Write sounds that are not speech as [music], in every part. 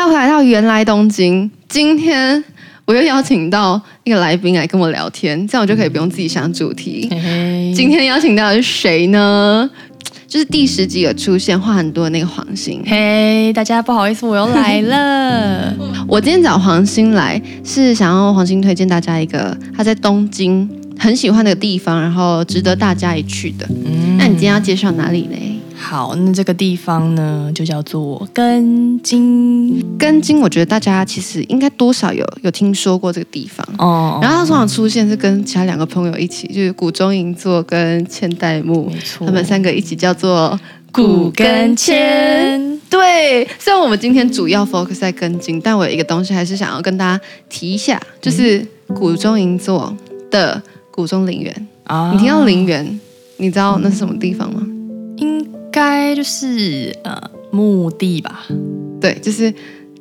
家回来到原来东京，今天我又邀请到一个来宾来跟我聊天，这样我就可以不用自己想主题。嘿嘿，今天邀请到的是谁呢？就是第十集有出现话很多的那个黄星。嘿，大家不好意思，我又来了。[laughs] 我今天找黄星来，是想要黄星推荐大家一个他在东京很喜欢的地方，然后值得大家一去的。嗯，那你今天要介绍哪里呢？好，那这个地方呢，就叫做根津。根津，我觉得大家其实应该多少有有听说过这个地方哦。然后他通常出现是跟其他两个朋友一起，就是古中银座跟千代木，没错，他们三个一起叫做古根千。对，虽然我们今天主要 focus 在根津，但我有一个东西还是想要跟大家提一下，就是古中银座的古中陵园啊。你听到陵园，你知道那是什么地方吗？应该就是呃墓地吧，对，就是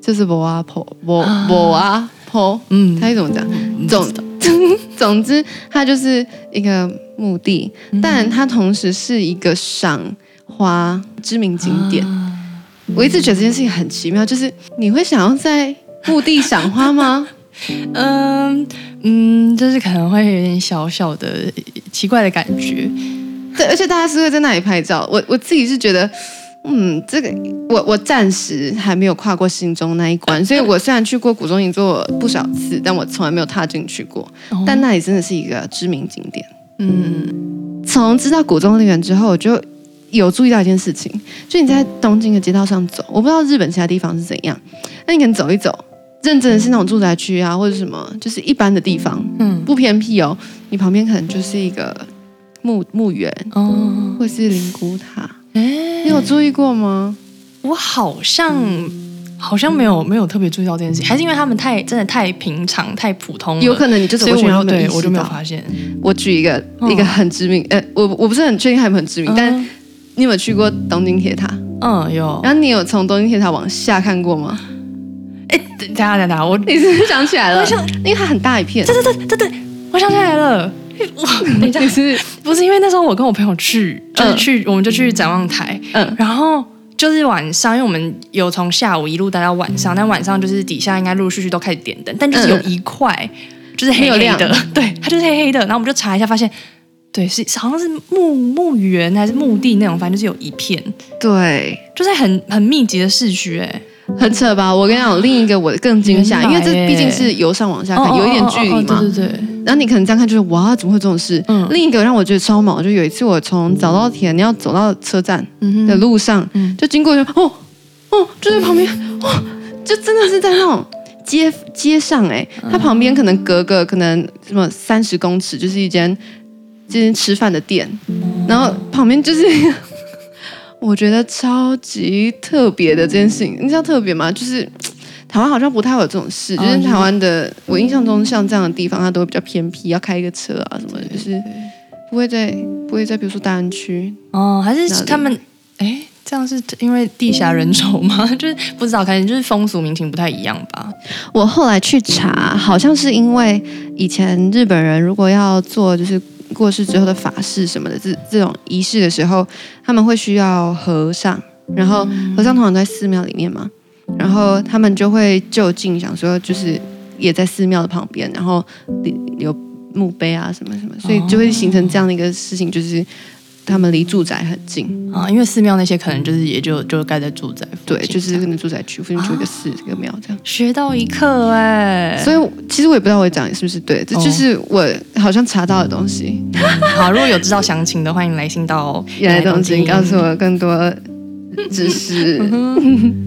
就是博阿婆，博博阿婆，嗯，他是怎么讲？嗯、总 [laughs] 总之，它就是一个墓地，嗯、但它同时是一个赏花知名景点。啊、我一直觉得这件事情很奇妙，就是你会想要在墓地赏花吗？[laughs] 嗯嗯，就是可能会有点小小的奇怪的感觉。对，而且大家是会在那里拍照。我我自己是觉得，嗯，这个我我暂时还没有跨过心中那一关。所以我虽然去过古中银座不少次，但我从来没有踏进去过。但那里真的是一个知名景点。嗯，从知道古中陵园之后，我就有注意到一件事情，就你在东京的街道上走，我不知道日本其他地方是怎样，那你可能走一走，认真的是那种住宅区啊，或者什么，就是一般的地方，嗯，不偏僻哦，你旁边可能就是一个。墓墓园哦，或是灵骨塔，哎，你有注意过吗？我好像、嗯、好像没有没有特别注意到这件事情，还是因为他们太真的太平常太普通了，有可能你就走过去，我对我就没有发现。我举一个、哦、一个很知名，呃，我我不是很确定他有没有很知名，嗯、但你有没有去过东京铁塔？嗯，有。然后你有从东京铁塔往下看过吗？哎，等下等下，我你是不是想起来了？我想，因为它很大一片。对对对对对，我想起来了。哇，等一下，[laughs] 是不是因为那时候我跟我朋友去，就是去，嗯、我们就去展望台，嗯，然后就是晚上，因为我们有从下午一路待到晚上，但晚上就是底下应该陆陆续续都开始点灯，但就是有一块就是黑黑的，对，它就是黑黑的，然后我们就查一下，发现对，是好像是墓墓园还是墓地那种，反正就是有一片，对，就是很很密集的市区，哎。很扯吧？我跟你讲，另一个我更惊吓，因为这毕竟是由上往下看，有一点距离嘛。对对对。然后你可能这样看，就是哇，怎么会这种事？嗯。另一个让我觉得超毛，就有一次我从早稻田你要走到车站的路上，就经过就哦哦，就在旁边，哇，就真的是在那种街街上哎，它旁边可能隔个可能什么三十公尺，就是一间这间吃饭的店，然后旁边就是。[laughs] 我觉得超级特别的这件事情，你知道特别吗？就是台湾好像不太会有这种事，就是台湾的，我印象中像这样的地方，它都会比较偏僻，要开一个车啊什么的，就是不会在不会在比如说大安区哦，还是他们哎，这样是因为地狭人稠吗？[laughs] 就是不知道，可能就是风俗民情不太一样吧。我后来去查，好像是因为以前日本人如果要做就是。过世之后的法事什么的，这这种仪式的时候，他们会需要和尚，然后和尚通常都在寺庙里面嘛，然后他们就会就近想说，就是也在寺庙的旁边，然后有墓碑啊什么什么，所以就会形成这样的一个事情，就是。他们离住宅很近啊，因为寺庙那些可能就是也就就盖在住宅，对，就是可能住宅区附近就一个寺，一个庙这样。学到一课哎，所以其实我也不知道我讲的是不是对，这就是我好像查到的东西。好，如果有知道详情的，欢迎来信到芫来东京，告诉我更多知识。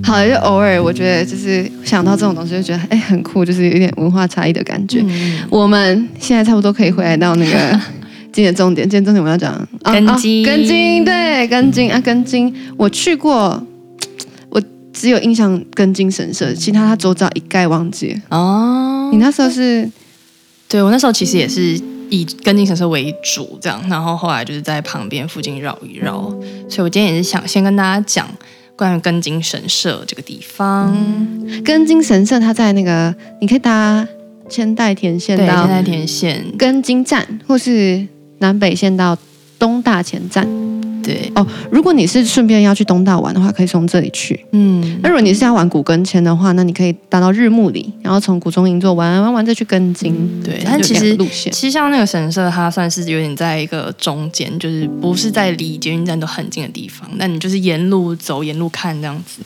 好，就偶尔我觉得就是想到这种东西，就觉得哎很酷，就是有点文化差异的感觉。我们现在差不多可以回来到那个。[laughs] 今天重点，今天重点我们要讲根津，根茎对根茎啊，根茎我去过，我只有印象根津神社，其他他周遭一概忘记哦。你那时候是？对，我那时候其实也是以根津神社为主，这样，然后后来就是在旁边附近绕一绕。所以我今天也是想先跟大家讲关于根津神社这个地方。嗯、根津神社它在那个，你可以搭千代田线到千代田线根津站，或是。南北线到东大前站，对哦，如果你是顺便要去东大玩的话，可以从这里去。嗯，那如果你是要玩古根签的话，那你可以搭到日暮里，然后从古中银座玩玩完再去根津。嗯、对，但其实路线其实像那个神社，它算是有点在一个中间，就是不是在离捷运站都很近的地方。那你就是沿路走，沿路看这样子。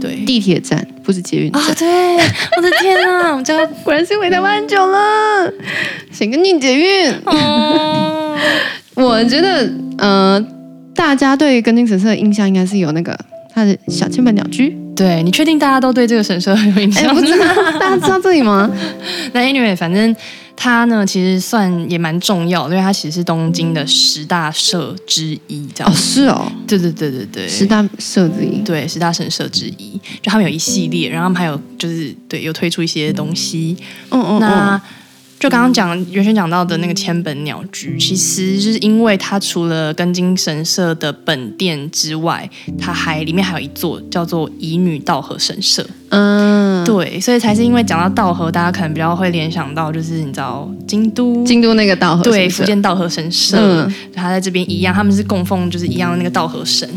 对，地铁站不是捷运站。啊、哦，对，我的天啊，我这个 [laughs] 果然是回台湾很久了，[laughs] 想跟你捷运。哦、[laughs] 我觉得，呃。大家对根津神社的印象应该是有那个它的小千本鸟居。对，你确定大家都对这个神社很有印象？欸、不知道 [laughs] 大家知道这里吗？[laughs] 那 anyway，反正它呢其实算也蛮重要，因为它其实是东京的十大社之一，这样。哦，是哦。对对对对对，十大社之一。对，十大神社之一，就他们有一系列，然后他们还有就是对有推出一些东西。嗯嗯。那。就刚刚讲原先讲到的那个千本鸟居，其实就是因为它除了根津神社的本殿之外，它还里面还有一座叫做乙女道和神社。嗯，对，所以才是因为讲到道和，大家可能比较会联想到就是你知道京都，京都那个道和，对，福建道和神社，嗯，他在这边一样，他们是供奉就是一样的那个道和神，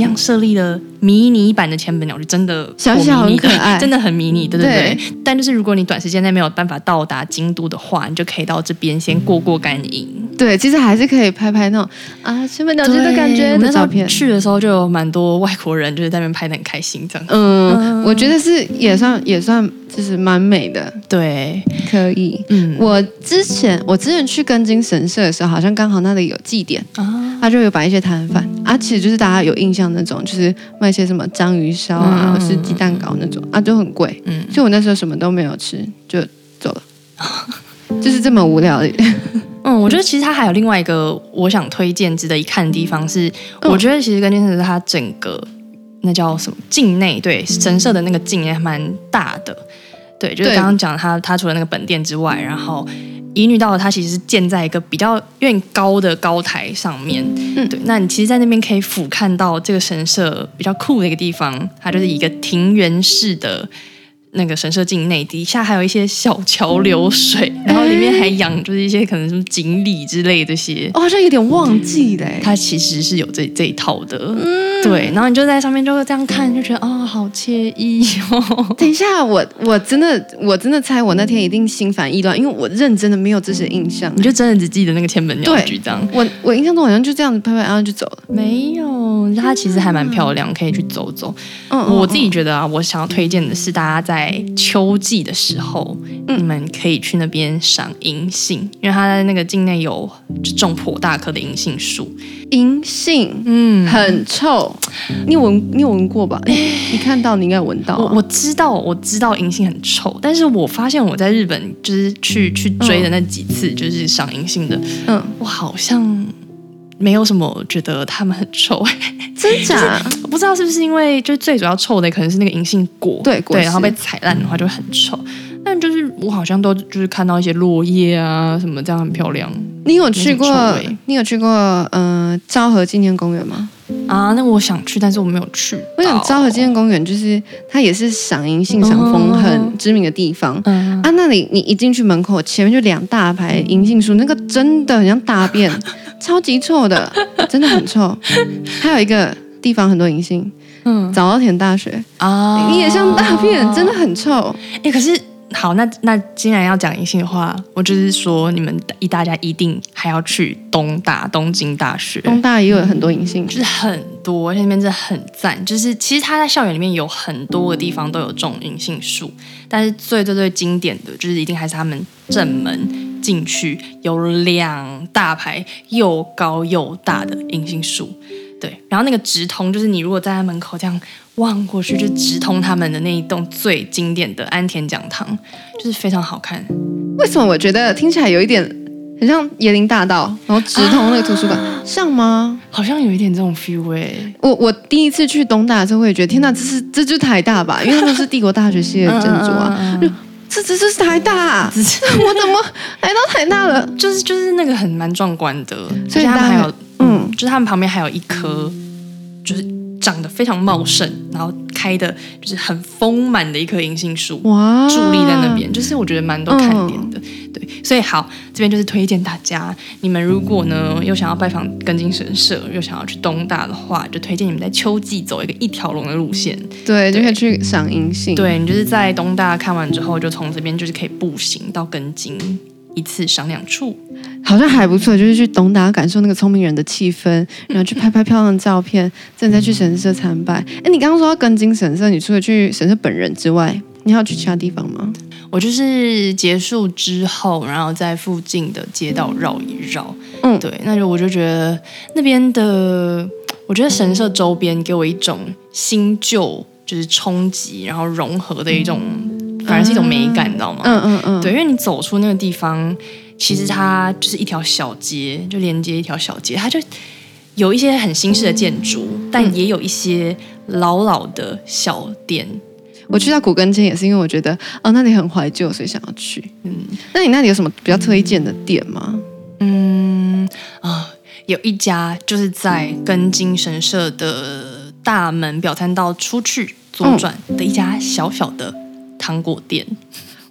样设立了迷你版的千本鸟就，真的小小很可爱，[laughs] 真的很迷你，对对对。但就是如果你短时间内没有办法到达京都的话，你就可以到这边先过过干瘾。对，其实还是可以拍拍那种啊千本鸟居的感觉的照片。去的时候就有蛮多外国人就是在那边拍的很开心，这样。嗯，我觉得。是也算也算，就是蛮美的，对，可以。嗯，我之前我之前去根津神社的时候，好像刚好那里有祭典啊，他就有摆一些摊贩啊，其实就是大家有印象那种，就是卖一些什么章鱼烧啊，或、嗯、是鸡蛋糕那种啊，就很贵。嗯，所以我那时候什么都没有吃，就走了，[laughs] 就是这么无聊的。嗯，我觉得其实它还有另外一个我想推荐值得一看的地方是，我觉得其实根津神社它整个。那叫什么境内？对，神社的那个境也蛮大的。对，就是刚刚讲它，它除了那个本殿之外，然后乙女道它其实是建在一个比较有点高的高台上面。嗯，对。那你其实，在那边可以俯瞰到这个神社比较酷的一个地方，它就是一个庭园式的。那个神社境内底下还有一些小桥流水，然后里面还养就是一些可能什么锦鲤之类的这些。哦，好像有点忘记嘞。它其实是有这这一套的，嗯，对。然后你就在上面就会这样看，就觉得哦，好惬意哦。[laughs] 等一下，我我真的我真的猜我那天一定心烦意乱，因为我认真的没有这些印象。你就真的只记得那个千本鸟居这样？我我印象中好像就这样子拍拍，然后就走了。没有，它其实还蛮漂亮，可以去走走。嗯，我自己觉得啊，我想要推荐的是大家在。在秋季的时候，嗯、你们可以去那边赏银杏，因为它在那个境内有种颇大棵的银杏树。银杏，嗯，很臭，你有闻你有闻过吧？[laughs] 你看到你应该有闻到、啊我。我知道，我知道银杏很臭，但是我发现我在日本就是去去追的那几次，就是赏银杏的，嗯，我好像。没有什么觉得他们很臭，真假？[laughs] 我不知道是不是因为就是最主要臭的可能是那个银杏果，对对，然后被踩烂的话就会很臭。但就是我好像都就是看到一些落叶啊什么这样很漂亮。你有去过？你有去过呃昭和纪念公园吗？啊，那我想去，但是我没有去。我想昭和纪念公园就是它也是赏银杏赏枫很知名的地方。嗯啊，那里你一进去门口前面就两大排银杏树，那个真的很像大便。[laughs] 超级臭的，真的很臭。还有一个地方很多银杏，嗯，早稻田大学啊，你也像大便，真的很臭。哎、欸，可是好，那那既然要讲银杏的话，我就是说，你们一大家一定还要去东大东京大学，东大也有很多银杏，就是很多，而且那边真的很赞。就是其实它在校园里面有很多个地方都有种银杏树，但是最最最经典的就是一定还是他们正门。进去有两大排又高又大的银杏树，对，然后那个直通就是你如果站在门口这样望过去，就直通他们的那一栋最经典的安田讲堂，就是非常好看。为什么我觉得听起来有一点很像椰林大道，然后直通那个图书馆，啊、像吗？好像有一点这种 feel 哎、欸。我我第一次去东大的时候，我也觉得天哪，这是这就是台大吧？[laughs] 因为他们是帝国大学系的建筑啊。嗯嗯嗯这这这是台大、我怎么来到台大了？就是就是那个很蛮壮观的，所以他们还有嗯，就是他们旁边还有一棵，就是长得非常茂盛，然后开的就是很丰满的一棵银杏树，哇，伫立在那边，就是我觉得蛮多看点的。嗯、对，所以好，这边就是推荐大家，你们如果呢又想要拜访根津神社，又想要去东大的话，就推荐你们在秋季走一个一条龙的路线，对，对就可以去赏银杏。对，你就是在东大看完之后，就从这边就是可以步行到根津。一次赏两处，好像还不错。就是去东打感受那个聪明人的气氛，然后去拍拍漂亮的照片，再再去神社参拜。哎，你刚刚说要跟进神社，你除了去神社本人之外，你还要去其他地方吗？我就是结束之后，然后在附近的街道绕一绕。嗯，对，那就我就觉得那边的，我觉得神社周边给我一种新旧就是冲击，然后融合的一种。反而是一种美感，嗯、你知道吗？嗯嗯嗯，对，因为你走出那个地方，其实它就是一条小街，就连接一条小街，它就有一些很新式的建筑，嗯、但也有一些老老的小店。我去到古根街也是因为我觉得哦那里很怀旧，所以想要去。嗯，那你那里有什么比较推荐的店吗？嗯啊，有一家就是在根津神社的大门表参道出去左转的一家小小的。糖果店，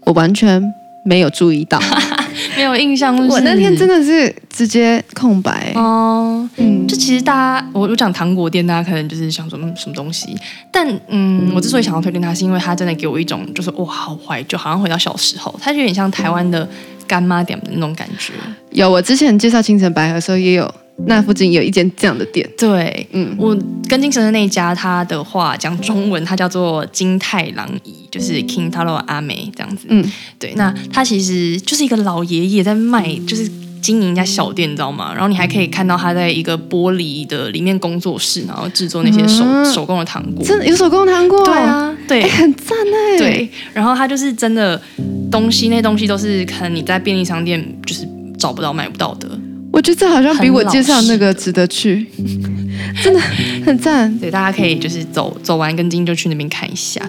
我完全没有注意到，[laughs] 没有印象。我那天真的是直接空白哦。嗯，就其实大家，我我讲糖果店，大家可能就是想说嗯什么东西，但嗯，我之所以想要推荐它，是因为它真的给我一种就是哇，好怀旧，好像回到小时候。它就有点像台湾的干妈店的那种感觉。有，我之前介绍清澄白河的时候也有。那附近有一间这样的店，对，嗯，我跟金神的那一家，他的话讲中文，他叫做金太郎姨，就是 King Taro 阿美这样子，嗯，对，那他其实就是一个老爷爷在卖，就是经营一家小店，你知道吗？然后你还可以看到他在一个玻璃的里面工作室，然后制作那些手、嗯、手工的糖果，真的有手工糖果，对啊，对，欸、很赞哎，对，然后他就是真的东西，那东西都是可能你在便利商店就是找不到、买不到的。我觉得这好像比我介绍那个值得去，真的很赞。对，大家可以就是走走完根津就去那边看一下，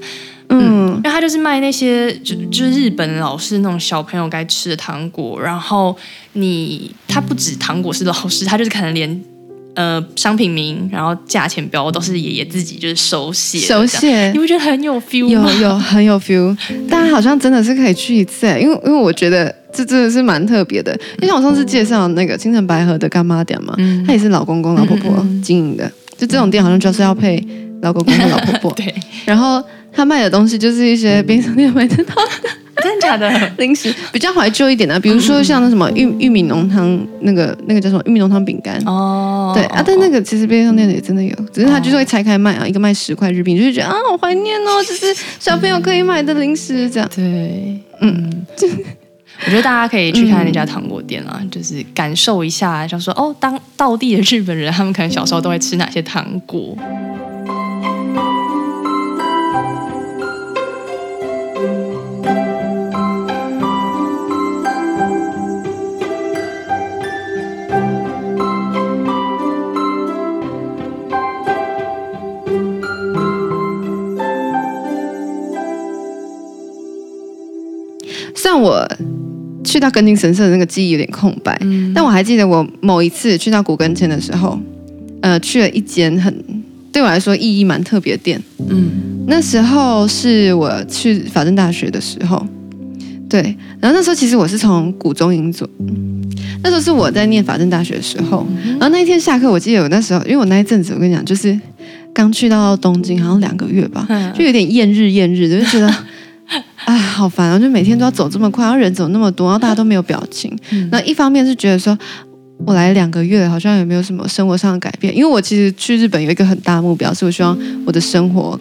嗯，因为他就是卖那些就就是日本老式那种小朋友该吃的糖果，然后你他不止糖果是老式，他就是可能连呃商品名，然后价钱标都是爷爷自己就是手写手写，你不觉得很有 feel 吗？有有很有 feel，大家好像真的是可以去一次，因为因为我觉得。这真的是蛮特别的，就像我上次介绍那个青城白河的干妈店嘛，嗯、他也是老公公老婆婆经营的，就这种店好像就是要配老公公和老婆婆。[laughs] 对，然后他卖的东西就是一些便利店买得到。的，真的假的？零食，比较怀旧一点的，比如说像那什么玉玉米浓汤，那个那个叫什么？玉米浓汤饼干。哦，对啊，但那个其实便利商店也真的有，只是他就是会拆开卖啊，一个卖十块日币，就是觉得啊好怀念哦，就是小朋友可以买的零食这样。对，嗯。[laughs] 我觉得大家可以去看那家糖果店啊，嗯、就是感受一下，就说哦，当道地的日本人，他们可能小时候都会吃哪些糖果。像我。去到根津神社的那个记忆有点空白，嗯、但我还记得我某一次去到古根前的时候，呃，去了一间很对我来说意义蛮特别的店。嗯，那时候是我去法政大学的时候，对，然后那时候其实我是从古中银座，那时候是我在念法政大学的时候，然后那一天下课，我记得我那时候，因为我那一阵子我跟你讲，就是刚去到东京，好像两个月吧，就有点厌日厌日的，就觉得。啊，好烦啊！就每天都要走这么快，然后人走那么多，然后大家都没有表情。嗯、那一方面是觉得说，我来两个月，好像也没有什么生活上的改变。因为我其实去日本有一个很大的目标，是我希望我的生活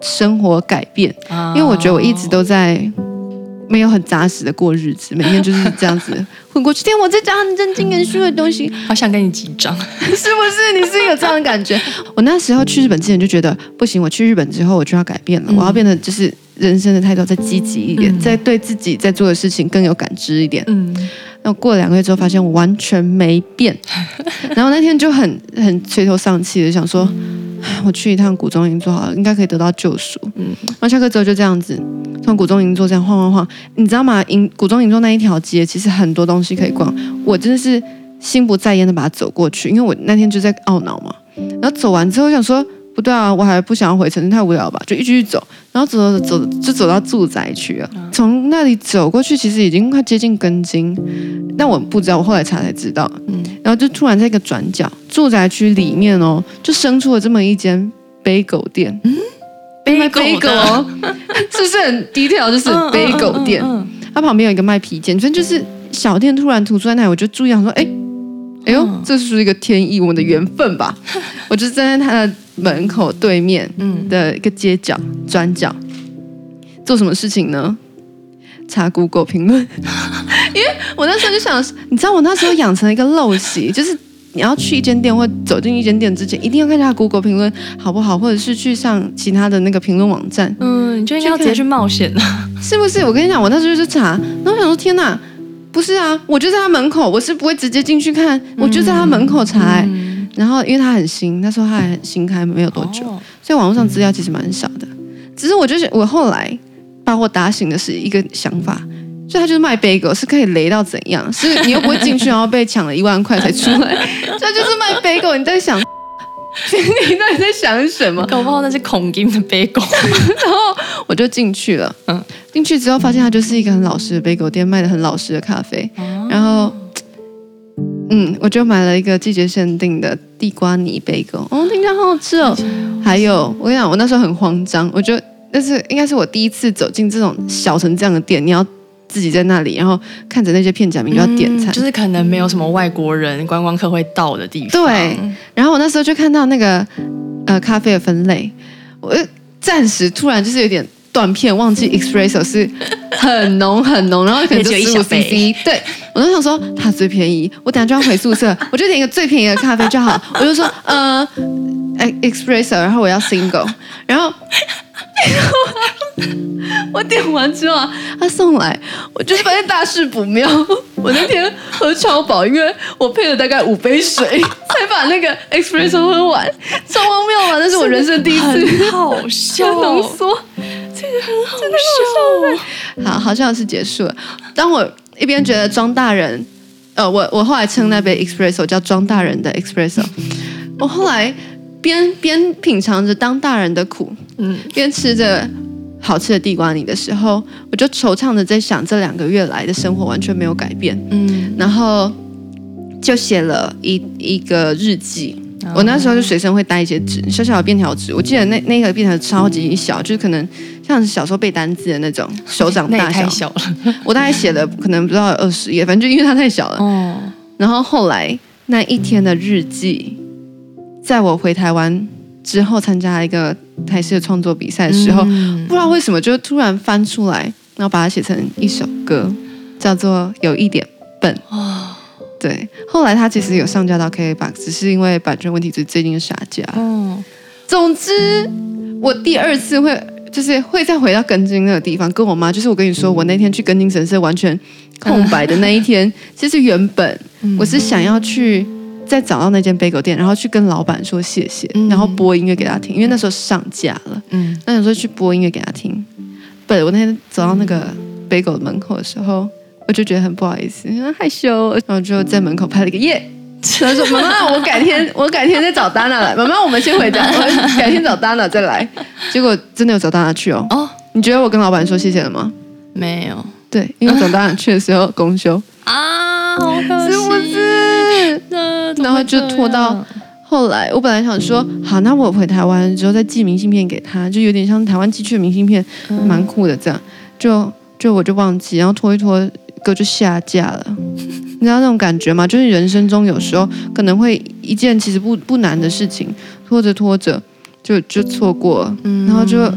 生活改变。因为我觉得我一直都在没有很扎实的过日子，每天就是这样子混过去。天，我在讲很正经严肃的东西，好想跟你紧张，是不是？你是有这样的感觉？我那时候去日本之前就觉得不行，我去日本之后我就要改变了，我要变得就是。人生的态度再积极一点，再、嗯、对自己在做的事情更有感知一点。嗯，然后过了两个月之后，发现我完全没变。[laughs] 然后那天就很很垂头丧气的想说，嗯、[sighs] 我去一趟古中银座好了，应该可以得到救赎。嗯，然后下课之后就这样子从古中银座这样晃晃晃，你知道吗？银古中银座那一条街其实很多东西可以逛，我真的是心不在焉的把它走过去，因为我那天就在懊恼嘛。然后走完之后想说。不对啊，我还不想要回城市，太无聊吧，就一直走，然后走走走，就走到住宅区了。从那里走过去，其实已经快接近根津，但我不知道，我后来查才知道。嗯，然后就突然在一个转角，住宅区里面哦，就生出了这么一间杯狗店。嗯，贝果哦，[laughs] 是不是很低调？就是杯狗店，它旁边有一个卖皮件，反正就是小店突然突出在那里，我就注意，想说，哎，哎呦，这是一个天意，我们的缘分吧？[laughs] 我就站在他的。门口对面的一个街角转角，做什么事情呢？查 Google 评论，[laughs] 因为我那时候就想，你知道我那时候养成了一个陋习，[laughs] 就是你要去一间店或走进一间店之前，一定要看一下 Google 评论好不好，或者是去上其他的那个评论网站。嗯，你就应该要直接去冒险了，[laughs] 是不是？我跟你讲，我那时候就查，然后我想说，天哪，不是啊，我就在他门口，我是不会直接进去看，我就在他门口查、欸。嗯然后，因为他很新，那时候他还很新开，没有多久，哦、所以网络上资料其实蛮少的。只是我就是我后来把我打醒的是一个想法，所以他就是卖贝果，是可以雷到怎样？是你又不会进去，然后被抢了一万块才出来，[laughs] 这就是卖贝果。你在想，你到底在想什么？搞不好那是恐金的贝果。[laughs] 然后我就进去了，嗯，进去之后发现它就是一个很老实的贝果店，卖的很老实的咖啡，哦、然后。嗯，我就买了一个季节限定的地瓜泥贝果，哦，听起来好好吃哦。还有，我跟你讲，我那时候很慌张，我觉得那是应该是我第一次走进这种小成这样的店，你要自己在那里，然后看着那些片假名就要点餐，嗯，就是可能没有什么外国人观光客会到的地方。对，然后我那时候就看到那个呃咖啡的分类，我暂时突然就是有点。断片忘记 espresso 是很浓很浓，然后可能就十五 cc。对，我就想说它最便宜，我等下就要回宿舍，我就点一个最便宜的咖啡就好。我就说呃，espresso，然后我要 single，然后 [laughs] 我点完之后他送来，我就是发现大事不妙。我那天喝超饱，因为我配了大概五杯水才把那个 espresso 喝完，超荒谬啊！那是我人生第一次，好笑 [laughs] 浓缩。这个很好笑，好，好像是结束了。当我一边觉得庄大人，呃，我我后来称那杯 espresso 叫庄大人的 espresso。我后来边边品尝着当大人的苦，嗯，边吃着好吃的地瓜泥的时候，我就惆怅的在想，这两个月来的生活完全没有改变，嗯，然后就写了一一个日记。我那时候就随身会带一些纸，小小的便条纸。我记得那那个便条纸超级小，就是可能像小时候背单词的那种，手掌大小。太小了。我大概写了可能不到二十页，反正就因为它太小了。哦。然后后来那一天的日记，在我回台湾之后参加一个台式的创作比赛的时候，嗯、不知道为什么就突然翻出来，然后把它写成一首歌，叫做《有一点笨》。哦对，后来他其实有上架到 K A Box，只是因为版权问题，就最近下架。嗯，总之我第二次会就是会再回到根津那个地方，跟我妈，就是我跟你说，我那天去根津神社完全空白的那一天，[laughs] 其实原本我是想要去再找到那间贝狗店，然后去跟老板说谢谢，然后播音乐给他听，因为那时候上架了。嗯，那时候去播音乐给他听，不，我那天走到那个贝果门口的时候。我就觉得很不好意思，害羞，然后就在门口拍了一个耶。他说：“妈妈，我改天，我改天再找 Dana 来。妈妈，我们先回家，我改天找 Dana 再来。”结果真的有找 Dana 去哦。哦，你觉得我跟老板说谢谢了吗？没有。对，因为找 Dana 去的时候公休啊，好可惜，是不是？然后就拖到后来。我本来想说，好，那我回台湾之后再寄明信片给他，就有点像台湾寄去的明信片，蛮酷的。这样就就我就忘记，然后拖一拖。歌就下架了，[laughs] 你知道那种感觉吗？就是人生中有时候可能会一件其实不不难的事情，拖着拖着就就错过，嗯、然后就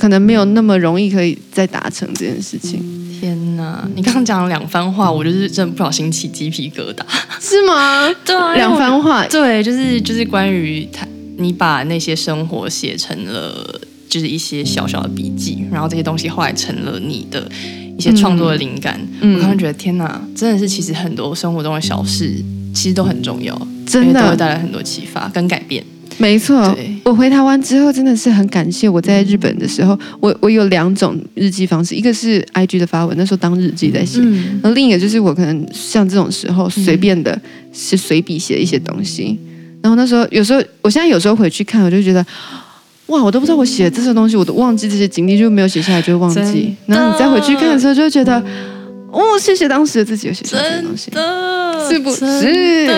可能没有那么容易可以再达成这件事情。天哪！你刚刚讲了两番话，我就是真的不小心起鸡皮疙瘩，[laughs] 是吗？[laughs] 对啊，两番话，对，就是就是关于他，你把那些生活写成了就是一些小小的笔记，然后这些东西后来成了你的。一些创作的灵感，嗯、我刚刚觉得天哪，真的是其实很多生活中的小事，其实都很重要，真的都会带来很多启发跟改变。没错，我回台湾之后真的是很感谢我在日本的时候，我我有两种日记方式，一个是 IG 的发文，那时候当日记在写，嗯、然后另一个就是我可能像这种时候随便的是随笔写一些东西，然后那时候有时候，我现在有时候回去看，我就觉得。哇，我都不知道我写的这些东西，我都忘记这些经历，就没有写下来，就会忘记。然后你再回去看的时候，就觉得，哦，谢谢当时的自己有写下这些东西，是不是？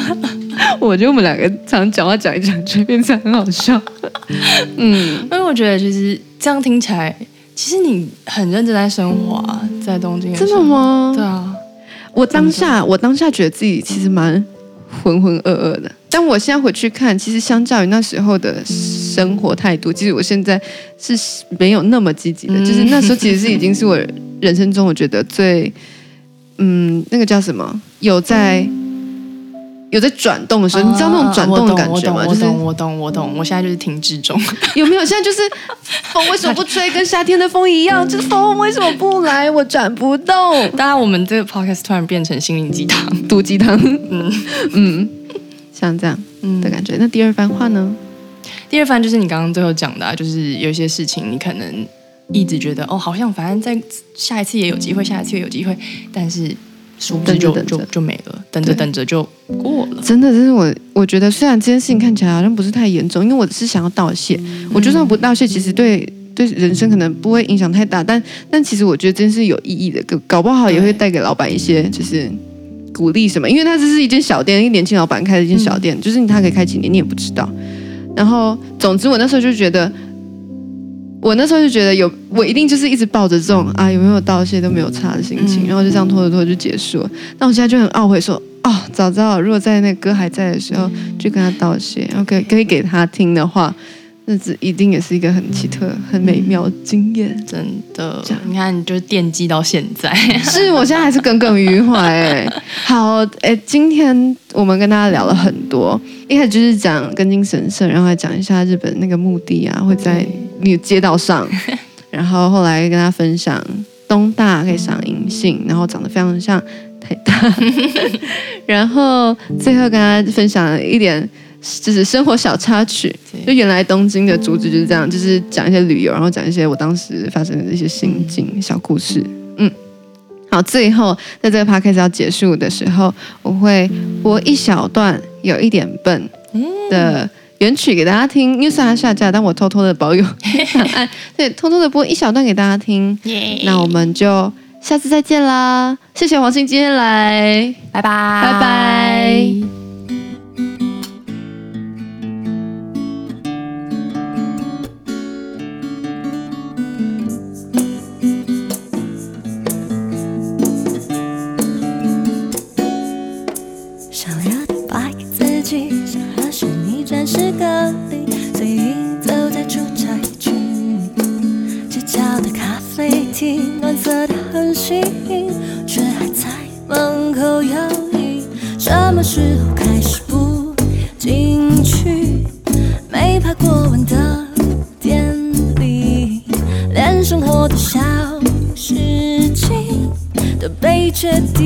[laughs] 我觉得我们两个常讲话讲一讲，就变成很好笑。[laughs] 嗯，因为我觉得其实这样听起来，其实你很认真在生活啊，在东京。真的吗？对啊，我当下，我当下觉得自己其实蛮浑浑噩噩的。但我现在回去看，其实相较于那时候的生活态度，其实我现在是没有那么积极的。嗯、就是那时候其实是已经是我人生中我觉得最，嗯，那个叫什么？有在有在转动的时候，啊、你知道那种转动的感觉吗？就是我懂，我懂，我懂。我现在就是停滞中，[laughs] 有没有？现在就是 [laughs] 风为什么不吹？跟夏天的风一样，就是风为什么不来？我转不动。当然，我们这个 podcast 突然变成心灵鸡汤、毒鸡汤。嗯嗯。像这样的感觉，嗯、那第二番话呢？第二番就是你刚刚最后讲的、啊，就是有一些事情你可能一直觉得哦，好像反正在下一次也有机会，下一次也有机会，但是殊不知就就就没了，等着等着就过了。真的，就是我我觉得，虽然这件事情看起来好像不是太严重，因为我只是想要道谢，嗯、我就算不道谢，其实对对人生可能不会影响太大，但但其实我觉得真是有意义的，搞搞不好也会带给老板一些就是。鼓励什么？因为他这是一间小店，一个年轻老板开的一间小店，嗯、就是他可以开几年，你也不知道。然后，总之我那时候就觉得，我那时候就觉得有，我一定就是一直抱着这种啊有没有道谢都没有差的心情，然后就这样拖着拖着就结束了。那我现在就很懊悔说，哦，早知道如果在那歌还在的时候就跟他道谢，然后可以可以给他听的话。日子一定也是一个很奇特、很美妙的经验，真的。你看，你就是惦记到现在，是我现在还是耿耿于怀。哎，好，哎，今天我们跟大家聊了很多，一开始就是讲根津神社，然后还讲一下日本那个墓地啊，会在那个街道上，[laughs] 然后后来跟他分享东大可以赏银杏，然后长得非常像台大，[laughs] 然后最后跟大家分享了一点。就是生活小插曲，就原来东京的主旨就是这样，就是讲一些旅游，然后讲一些我当时发生的一些心境小故事。嗯，好，最后在这个 podcast 要结束的时候，我会播一小段有一点笨的原曲给大家听，因为虽然下架，但我偷偷的保有档案，对，偷偷的播一小段给大家听。那我们就下次再见啦！谢谢黄鑫今天来，拜拜，拜拜。我